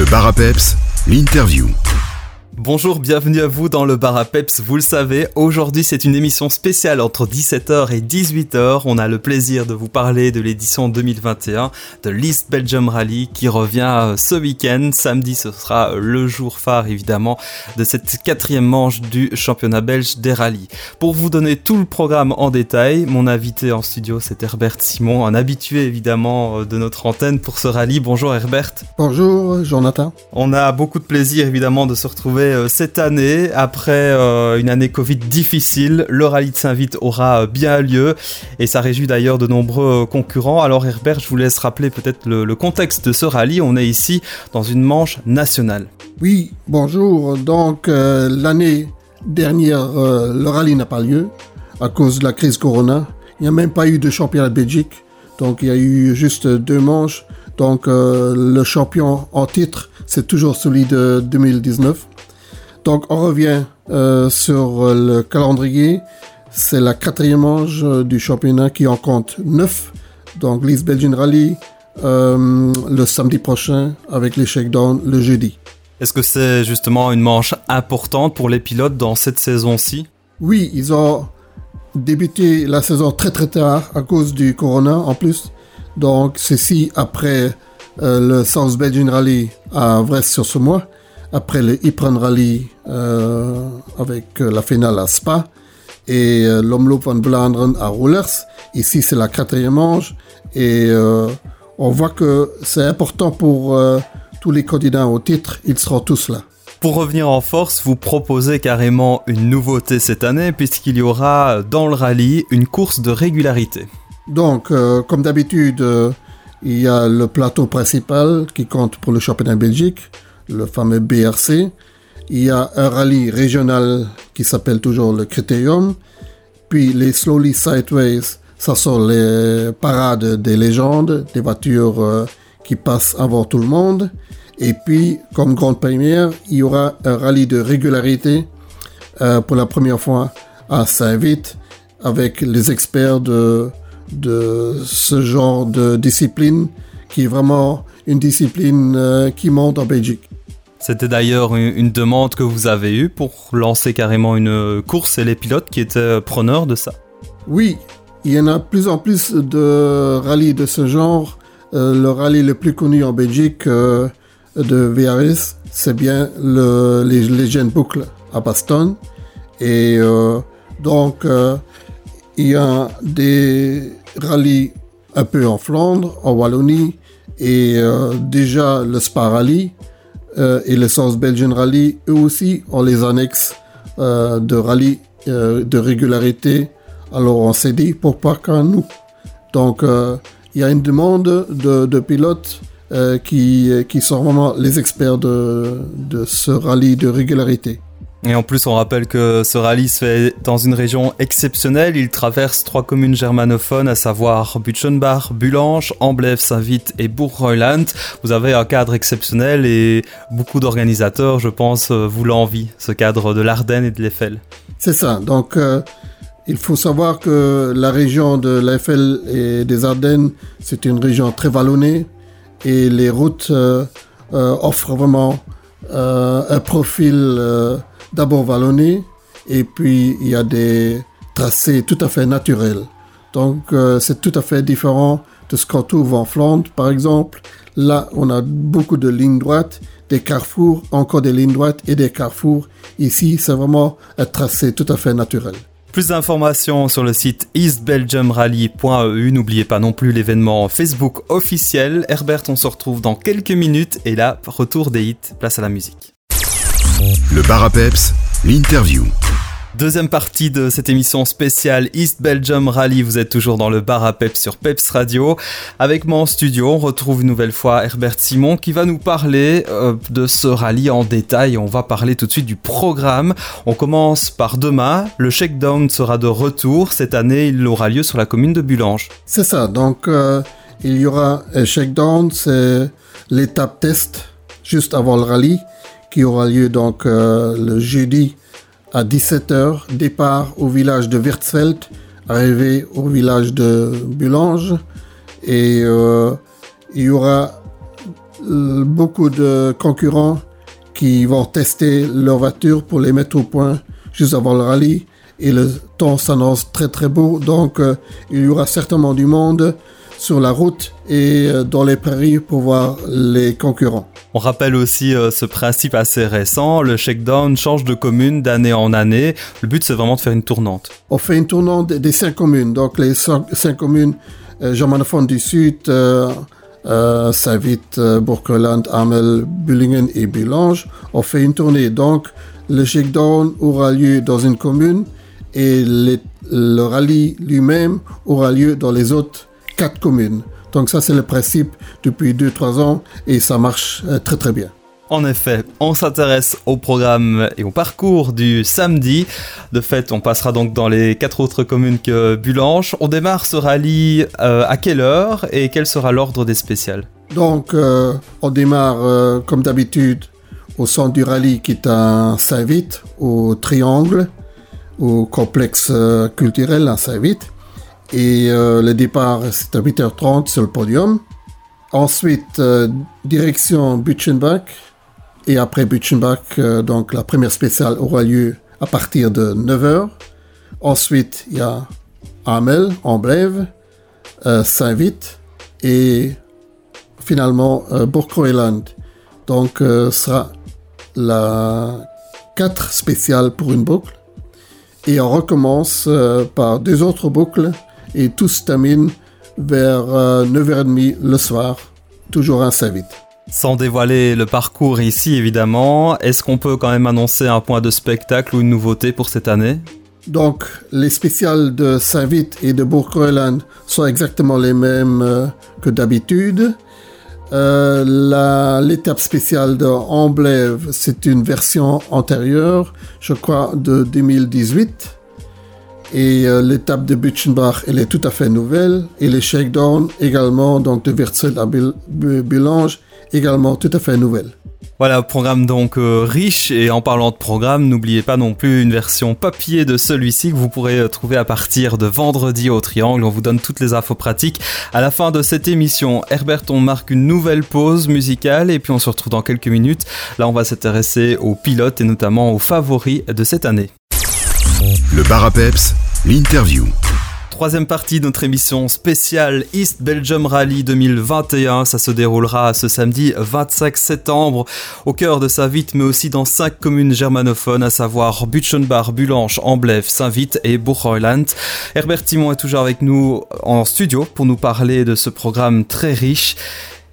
Le bar à l'interview. Bonjour, bienvenue à vous dans le bar à Peps. Vous le savez, aujourd'hui c'est une émission spéciale entre 17h et 18h. On a le plaisir de vous parler de l'édition 2021 de l'East Belgium Rally qui revient euh, ce week-end. Samedi, ce sera euh, le jour phare évidemment de cette quatrième manche du championnat belge des rallyes. Pour vous donner tout le programme en détail, mon invité en studio c'est Herbert Simon, un habitué évidemment euh, de notre antenne pour ce rallye. Bonjour Herbert. Bonjour Jonathan. On a beaucoup de plaisir évidemment de se retrouver euh, cette année, après euh, une année Covid difficile, le rallye de Saint-Vite aura euh, bien lieu et ça réjouit d'ailleurs de nombreux concurrents. Alors Herbert, je vous laisse rappeler peut-être le, contexte de ce rallye. On est ici dans une manche nationale. Oui, bonjour. Donc l'année dernière, le rallye n'a pas lieu à cause de la crise Corona. Il n'y a même pas eu de championnat de Belgique. Donc il y a eu juste deux manches. Donc le champion en titre, c'est toujours celui de 2019. Donc on revient euh, sur le calendrier. C'est la quatrième manche euh, du championnat qui en compte neuf. Donc l'East Belgian Rally euh, le samedi prochain avec les shakedowns le jeudi. Est-ce que c'est justement une manche importante pour les pilotes dans cette saison-ci? Oui, ils ont débuté la saison très très tard à cause du corona en plus. Donc ceci après le South Belgian Rally à Vresse sur ce mois après le Ypres Rally euh, avec euh, la finale à Spa et euh, l'Omloop van Vlaanderen à Roulers. Ici, c'est la quatrième manche et on voit que c'est important pour tous les candidats au titre. Ils seront tous là. Pour revenir en force, vous proposez carrément une nouveauté cette année puisqu'il y aura dans le rallye une course de régularité. Donc, comme d'habitude, il y a le plateau principal qui compte pour le championnat Belgique le fameux BRC. Il y a un rallye régional qui s'appelle toujours le Critérium. Puis les Slowly Sideways, ça sont les parades des légendes, des voitures euh, qui passent avant tout le monde. Et puis, comme grande première, il y aura un rallye de régularité euh, pour la première fois à Saint-Vite avec les experts de, de ce genre de discipline qui est vraiment une discipline euh, qui monte en Belgique. C'était d'ailleurs une, demande que vous avez eue pour lancer carrément une course et les pilotes qui étaient preneurs de ça. Oui, il y en a de plus en plus de rallyes de ce genre. Euh, le rallye le plus connu en Belgique euh, de VRS, c'est bien le, les Legend Boucle à Baston. Et euh, donc, il y a des rallyes un peu en Flandre, en Wallonie, et déjà le Spa Rally euh, et le South Belgian Rally, eux aussi, ont les annexes euh, de rallye euh, de régularité. Alors on s'est dit, pourquoi qu'à nous Donc il y a une demande de, pilotes qui, qui sont vraiment les experts de, de ce rallye de régularité. Et en plus, on rappelle que ce rallye se fait dans une région exceptionnelle. Il traverse trois communes germanophones, à savoir Butchenbach, Bulange, Amblève, Saint-Vite et Bourg-Reuland. Vous avez un cadre exceptionnel et beaucoup d'organisateurs, je pense, euh, vous l'envient, ce cadre de l'Ardenne et de l'Eiffel. C'est ça. Donc, euh, il faut savoir que la région de l'Eiffel et des Ardennes, c'est une région très vallonnée et les routes euh, offrent vraiment un profil d'abord vallonné et puis il y a des tracés tout à fait naturels. Donc euh, c'est tout à fait différent de ce qu'on trouve en Flandre par exemple. Là on a beaucoup de lignes droites, des carrefours, encore des lignes droites et des carrefours. Ici c'est vraiment un tracé tout à fait naturel. Plus d'informations sur le site eastbelgiumrally.eu. N'oubliez pas non plus l'événement Facebook officiel. Herbert, on se retrouve dans quelques minutes et là, retour des hits, place à la musique. Le bar à peps, l'interview. Deuxième partie de cette émission spéciale East Belgium Rally. Vous êtes toujours dans le bar à peps sur Peps Radio. Avec moi en studio, on retrouve une nouvelle fois Herbert Simon qui va nous parler euh, de ce rallye en détail. On va parler tout de suite du programme. On commence par demain. Le shakedown sera de retour. Cette année, il aura lieu sur la commune de Bulange. C'est ça. Donc, euh, il y aura un shakedown. C'est l'étape test juste avant le rallye qui aura lieu donc euh, le jeudi à 17h. Départ au village de Wirtzfeld, arrivée au village de Bulange. Et euh, il y aura beaucoup de concurrents qui vont tester leur voiture pour les mettre au point juste avant le rallye. Et le temps s'annonce très très beau, donc euh, il y aura certainement du monde sur la route et euh, dans les prairies pour voir les concurrents. On rappelle aussi euh, ce principe assez récent, le shakedown change de commune d'année en année. Le but c'est vraiment de faire une tournante. On fait une tournante des cinq communes, donc les cinq, communes euh, germanophones du Sud, euh, euh, Saint-Vite, Bourkeland, Amel, Bullingen et Bulange. On fait une tournée, donc le shakedown aura lieu dans une commune et le rallye lui-même aura lieu dans les autres quatre communes. Donc ça, c'est le principe depuis 2-3 ans et ça marche euh, très très bien. En effet, on s'intéresse au programme et au parcours du samedi. De fait, on passera donc dans les quatre autres communes que Bulanche. On démarre ce rallye euh, à quelle heure et quel sera l'ordre des spéciales? Donc, euh, on démarre comme d'habitude au centre du rallye qui est à Saint-Vite, au Triangle, au complexe culturel à Saint-Vite. Et euh, le départ, c'est à 8h30 sur le podium. Ensuite, euh, direction Butchenbach. Et après Butchenbach, euh, donc la première spéciale aura lieu à partir de 9h. Ensuite, il y a Amel, Amblève, Saint-Vite et finalement euh, Donc, sera la 4 spéciale pour une boucle. Et on recommence par deux autres boucles et tout se termine vers 9h30 euh, le soir, toujours un vite. Sans dévoiler le parcours ici évidemment, est-ce qu'on peut quand même annoncer un point de spectacle ou une nouveauté pour cette année? Donc, les spéciales de Saint-Vite et de bourg sont exactement les mêmes euh, que d'habitude. Euh, l'étape spéciale de Amblève, c'est une version antérieure, je crois, de 2018. Et euh, l'étape de Butchenbach, elle est tout à fait nouvelle. Et les shakedown également, donc de Virzel à Bulange, également tout à fait nouvelle. Voilà, programme donc euh, riche et en parlant de programme, n'oubliez pas non plus une version papier de celui-ci que vous pourrez euh, trouver à partir de vendredi au Triangle. On vous donne toutes les infos pratiques. À la fin de cette émission, Herbert, on marque une nouvelle pause musicale et puis on se retrouve dans quelques minutes. Là, on va s'intéresser aux pilotes et notamment aux favoris de cette année. Le bar l'interview. Troisième partie de notre émission spéciale East Belgium Rally 2021. Ça se déroulera ce samedi 25 septembre au cœur de Saint-Vite, mais aussi dans cinq communes germanophones, à savoir Butchenbach, Bulanche, Amblève, Saint-Vite et Buchheuland. Herbert Timon est toujours avec nous en studio pour nous parler de ce programme très riche.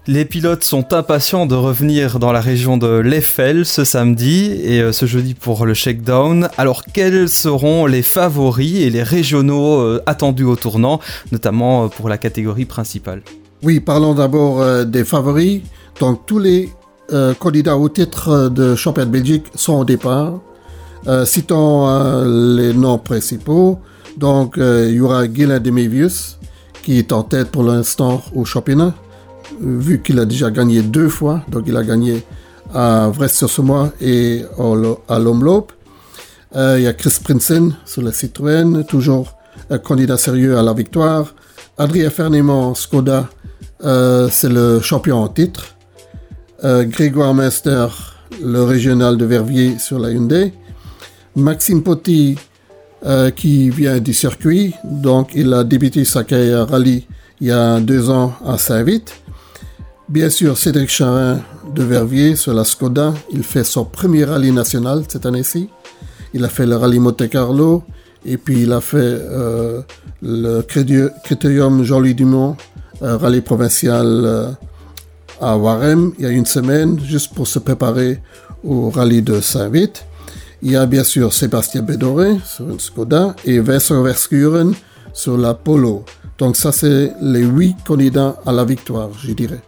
Les pilotes sont impatients de revenir dans la région de l'Eiffel ce samedi et euh, ce jeudi pour le shakedown. Alors quels seront les favoris et les régionaux euh, attendus au tournant, notamment euh, pour la catégorie principale? Oui, parlons d'abord des favoris. Donc tous les candidats au titre de champion de Belgique sont au départ. citons les noms principaux. Donc il y aura qui est en tête pour l'instant au championnat vu qu'il a déjà gagné deux fois, donc il a gagné à Vresse-sur-Semois et à Lomloop. Euh, il y a Chris Prinsen sur la Citroën, toujours un candidat sérieux à la victoire. Adrien Fernement, Skoda, euh, c'est le champion en titre. Euh, Grégoire Meister, le régional de Verviers sur la Hyundai. Maxime Potti, qui vient du circuit, donc il a débuté sa carrière rallye il y a deux ans à Saint-Vite. Bien sûr, Cédric Charin de Verviers sur la Skoda, il fait son premier rallye national cette année-ci. Il a fait le rallye Monte Carlo et puis il a fait euh, le Critérium Jean-Louis Dumont, euh, rallye provincial euh, à Warem il y a une semaine, juste pour se préparer au rallye de Saint-Vite. Il y a bien sûr Sébastien Bédoré sur une Skoda et Vincent Verskuren sur la Polo. Donc ça, c'est les huit candidats à la victoire, je dirais.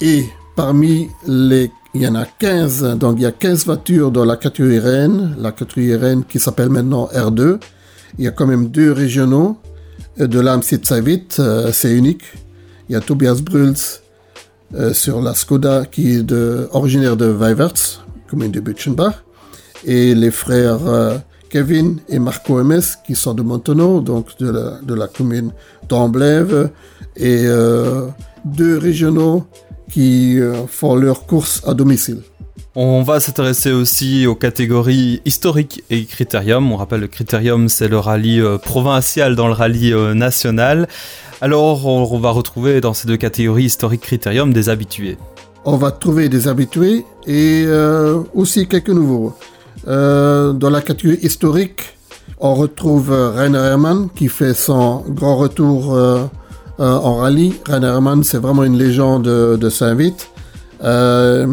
Et parmi les, il y en a 15, donc il y a 15 voitures dans la catégorie Rennes, la catégorie Rennes qui s'appelle maintenant R2. Il y a quand même deux régionaux de l'AMC Savit, euh, c'est unique. Il y a Tobias Bruls euh, sur la Skoda qui est de, originaire de Weiverts, commune de Butchenbach, et les frères euh, Kevin et Marco MS qui sont de Montonneau, donc de de la commune d'Amblève, et deux régionaux qui font leurs courses à domicile. On va s'intéresser aussi aux catégories historiques et critérium. On rappelle le critérium, c'est le rallye provincial dans le rallye national. Alors, on va retrouver dans ces deux catégories historiques critérium des habitués. On va trouver des habitués et aussi quelques nouveaux. dans la catégorie historique, on retrouve Rainer Hermann qui fait son grand retour euh, euh, en rallye. Rainer c'est vraiment une légende de, Saint-Vite. Euh,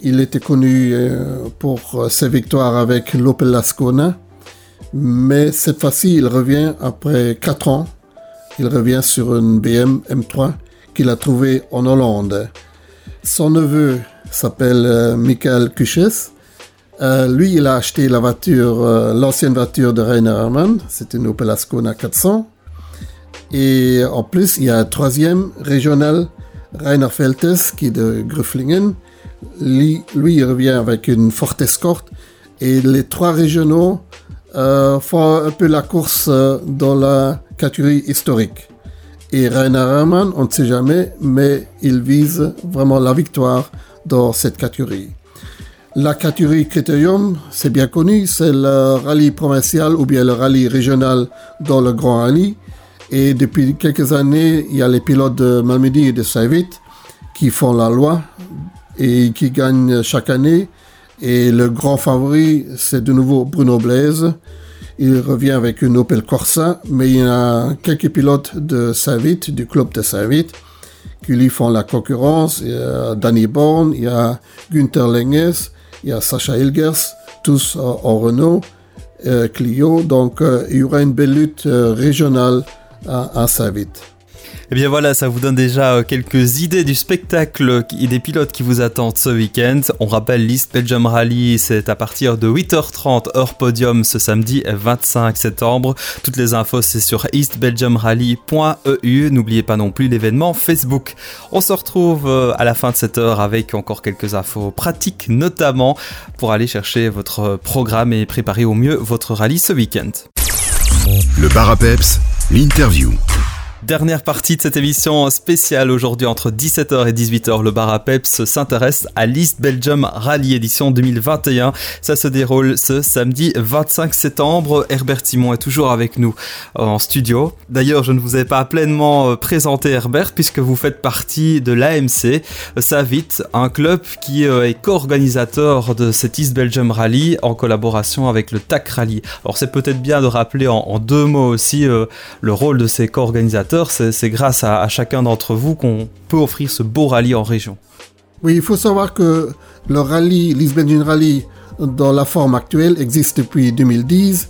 il était connu pour ses victoires avec l'Opel Ascona, mais cette fois-ci, il revient après 4 ans. Il revient sur une BM M3 qu'il a trouvée en Hollande. Son neveu s'appelle Michael Kuches euh, lui, il a acheté la voiture, euh, l'ancienne voiture de Rainer Hermann. C'était une Opel Ascona 400. Et en plus, il y a un troisième régional, Rainer Feltes, qui est de Grüfflingen. Lui, il revient avec une Ford Escort. Et les trois régionaux euh, font un peu la course dans la catégorie historique. Et Rainer Hermann, on ne sait jamais, mais il vise vraiment la victoire dans cette catégorie. La catégorie Critérium, c'est bien connu, c'est le rallye provincial ou bien le rallye régional dans le Grand Rallye. Et depuis quelques années, il y a les pilotes de Malmedy et de Saint-Vit qui font la loi et qui gagnent chaque année. Et le grand favori, c'est de nouveau Bruno Blaise. Il revient avec une Opel Corsa, mais il y a quelques pilotes de Saint-Vit, du club de Saint-Vit, qui lui font la concurrence. Il y a Danny Born, il y a Günther Lenges, il y a Sacha Ilgers, tous en Renault, euh, Clio. Donc euh, il y aura une belle lutte euh, régionale à, eh bien voilà, ça vous donne déjà euh, quelques idées du spectacle et des pilotes qui vous attendent ce week-end. On rappelle l'East Belgium Rally, c'est à partir de 8h30 heure podium ce samedi 25 septembre. Toutes les infos c'est sur eastbelgiumrally.eu. N'oubliez pas non plus l'événement Facebook. On se retrouve euh, à la fin de cette heure avec encore quelques infos pratiques, notamment pour aller chercher votre programme et préparer au mieux votre rallye ce week-end. Le Barapeps, l'interview. Dernière partie de cette émission spéciale aujourd'hui entre 17h et 18h. Le bar à s'intéresse à l'East Belgium Rally édition 2021. Ça se déroule ce samedi 25 septembre. Herbert Simon est toujours avec nous en studio. D'ailleurs, je ne vous ai pas pleinement euh, présenté Herbert puisque vous faites partie de l'AMC Savit, un club qui euh, est co-organisateur de cet East Belgium Rally en collaboration avec le TAC Rally. Alors c'est peut-être bien de rappeler en, deux mots aussi euh, le rôle de ces co-organisateurs c'est grâce à, chacun d'entre vous qu'on peut offrir ce beau rallye en région. Oui, il faut savoir que le rallye, Lisbon Rally, dans la forme actuelle, existe depuis 2010.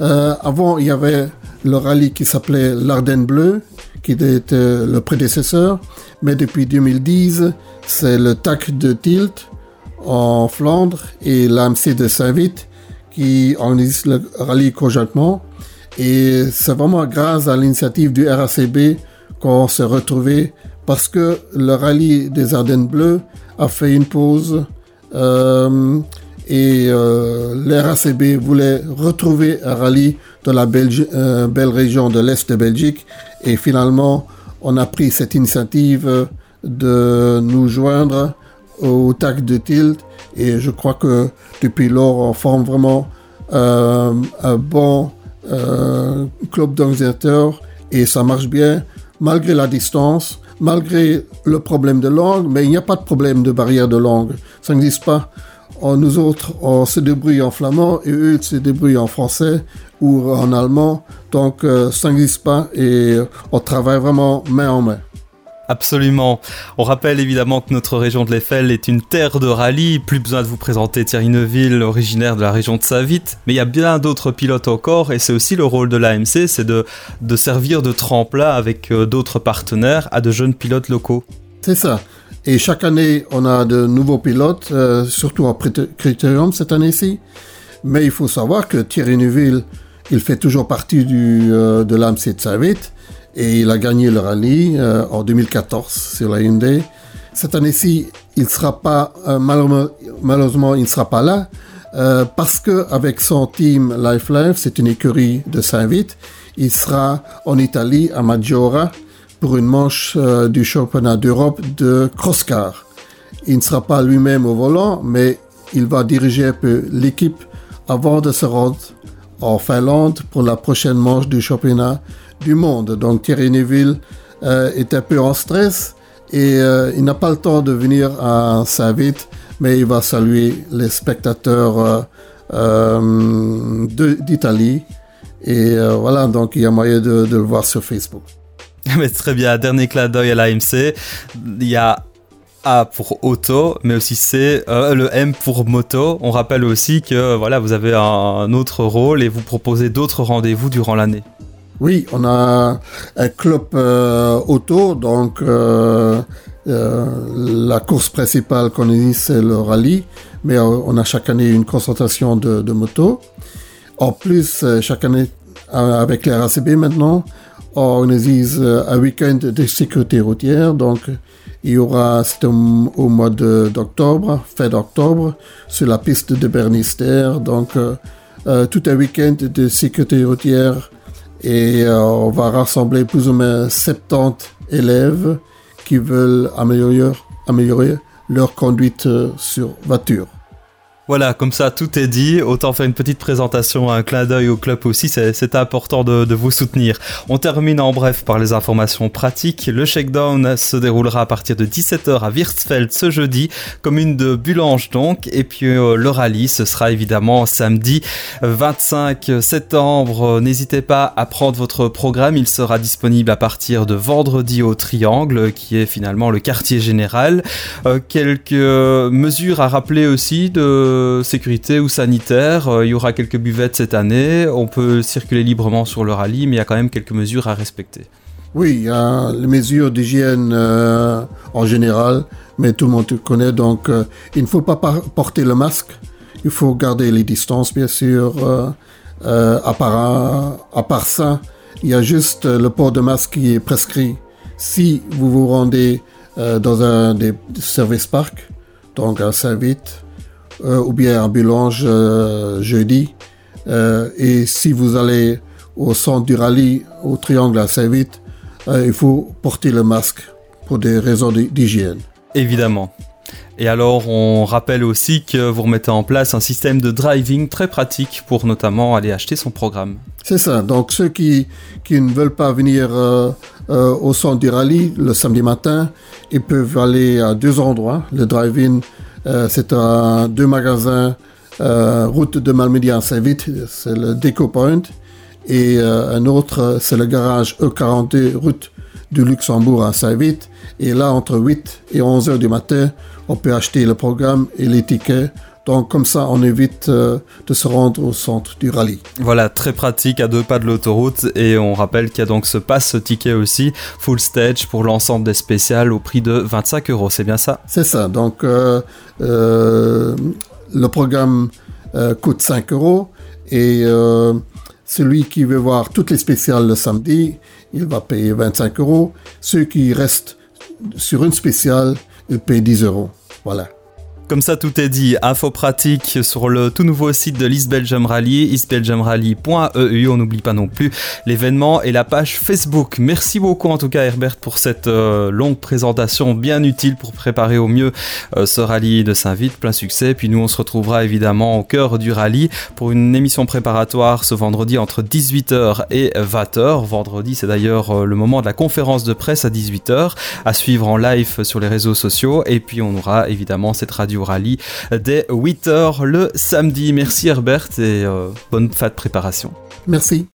Euh, avant, il y avait le rallye qui s'appelait l'Ardenne Bleu, qui était le prédécesseur. Mais depuis 2010, c'est le TAC de Tilt en Flandre et l'AMC de Saint-Vite qui organisent le rallye conjointement. Et c'est vraiment grâce à l'initiative du RACB qu'on s'est retrouvé parce que le rallye des Ardennes Bleues a fait une pause euh, et euh, le RACB voulait retrouver un rallye dans la euh, belle région de l'Est de Belgique. Et finalement on a pris cette initiative de nous joindre au TAC de Tilt. Et je crois que depuis lors on forme vraiment un bon euh, club d'organisateurs et ça marche bien malgré la distance, malgré le problème de langue, mais il n'y a pas de problème de barrière de langue. Ça n'existe pas. nous autres, on se débrouille en flamand et eux se débrouillent en français ou en allemand. Donc euh, ça n'existe pas et on travaille vraiment main en main. Absolument. On rappelle évidemment que notre région de l'Eiffel est une terre de rallye. Plus besoin de vous présenter Thierry Neuville, originaire de la région de Savit. Mais il y a bien d'autres pilotes encore et c'est aussi le rôle de l'AMC, c'est de, servir de tremplin avec euh, d'autres partenaires à de jeunes pilotes locaux. C'est ça. Et chaque année, on a de nouveaux pilotes, euh, surtout en critérium cette année-ci. Mais il faut savoir que Thierry Neuville, il fait toujours partie euh, de l'AMC de Savit et il a gagné le rallye euh, en 2014 sur la Hyundai. Cette année-ci, il sera pas euh, malheureusement, il ne sera pas là euh, parce que avec son team Life Life, c'est une écurie de Saint-Vite, il sera en Italie à Maggiora pour une manche du championnat d'Europe de crosscar. Il ne sera pas lui-même au volant, mais il va diriger un peu l'équipe avant de se rendre en Finlande pour la prochaine manche du championnat du monde. Donc Thierry Neville est un peu en stress et il n'a pas le temps de venir à Saint-Vite mais il va saluer les spectateurs euh, euh, d'Italie. Et euh, voilà, donc il y a moyen de, le voir sur Facebook. Mais très bien, dernier clin d'œil à l'AMC. Il y a a pour auto, mais aussi C, le M pour moto. On rappelle aussi que voilà, vous avez un autre rôle et vous proposez d'autres rendez-vous durant l'année. Oui, on a un club auto, donc euh, la course principale qu'on dit, c'est le rallye, mais euh, on a chaque année une concentration de, motos. En plus, euh, chaque année, avec les RACB maintenant, on organise un week-end de sécurité routière. Donc, il y aura, c'est au, mois d'octobre, fin d'octobre, sur la piste de Bernister. Donc, tout un week-end de sécurité routière et on va rassembler plus ou moins 70 élèves qui veulent améliorer, améliorer leur conduite euh, sur voiture. Voilà, comme ça tout est dit. Autant faire une petite présentation, un clin d'œil au club aussi, c'est important de, vous soutenir. On termine en bref par les informations pratiques. Le shakedown se déroulera à partir de 17h à Wirtsfeld ce jeudi, commune de Bulange donc. Et puis euh, le rallye, ce sera évidemment samedi 25 septembre. N'hésitez pas à prendre votre programme, il sera disponible à partir de vendredi au Triangle, qui est finalement le quartier général. Euh, quelques mesures à rappeler aussi de sécurité ou sanitaire. Euh, il y aura quelques buvettes cette année. On peut circuler librement sur le rallye, mais il y a quand même quelques mesures à respecter. Oui, a les mesures d'hygiène euh, en général, mais tout le monde connaît. Donc, euh, il ne faut pas porter le masque. Il faut garder les distances, bien sûr. à, part, à part ça, il y a juste le port de masque qui est prescrit si vous vous rendez dans un des services parcs, donc à Saint-Vite, euh, ou bien à Bulange euh, jeudi. Euh, et si vous allez au centre du rallye, au triangle à Saint-Vite, il faut porter le masque pour des raisons d'hygiène. Évidemment. Et alors, on rappelle aussi que vous remettez en place un système de driving très pratique pour notamment aller acheter son programme. C'est ça. Donc, ceux qui, qui ne veulent pas venir au centre du rallye le samedi matin, ils peuvent aller à deux endroits. Le driving euh, c'est un, deux magasins, euh, route de Malmédia à Saint-Vite, c'est le Deco Point. Et euh, un autre, c'est le garage E42, route du Luxembourg à Saint-Vite. Et là, entre 8 et 11 heures du matin, on peut acheter le programme et les tickets donc comme ça, on évite euh, de se rendre au centre du rallye. Voilà, très pratique à deux pas de l'autoroute. Et on rappelle qu'il y a donc ce pass ticket aussi, full stage pour l'ensemble des spéciales au prix de 25 euros. C'est bien ça? C'est ça. Donc euh, euh, le programme coûte 5 euros et celui qui veut voir toutes les spéciales le samedi, il va payer 25 euros. Ceux qui restent sur une spéciale, ils payent 10 euros. Voilà. Comme ça, tout est dit. Info pratique sur le tout nouveau site de l'East Belgium Rally, eastbelgiumrally.eu. On n'oublie pas non plus l'événement et la page Facebook. Merci beaucoup en tout cas Herbert pour cette euh, longue présentation bien utile pour préparer au mieux euh, ce rallye de Saint-Vite. Plein succès. Puis nous, on se retrouvera évidemment au cœur du rallye pour une émission préparatoire ce vendredi entre 18h et 20h. Vendredi, c'est d'ailleurs euh, le moment de la conférence de presse à 18h à suivre en live sur les réseaux sociaux. Et puis on aura évidemment cette radio rallye dès 8h le samedi. Merci Herbert et euh, bonne fin de préparation. Merci.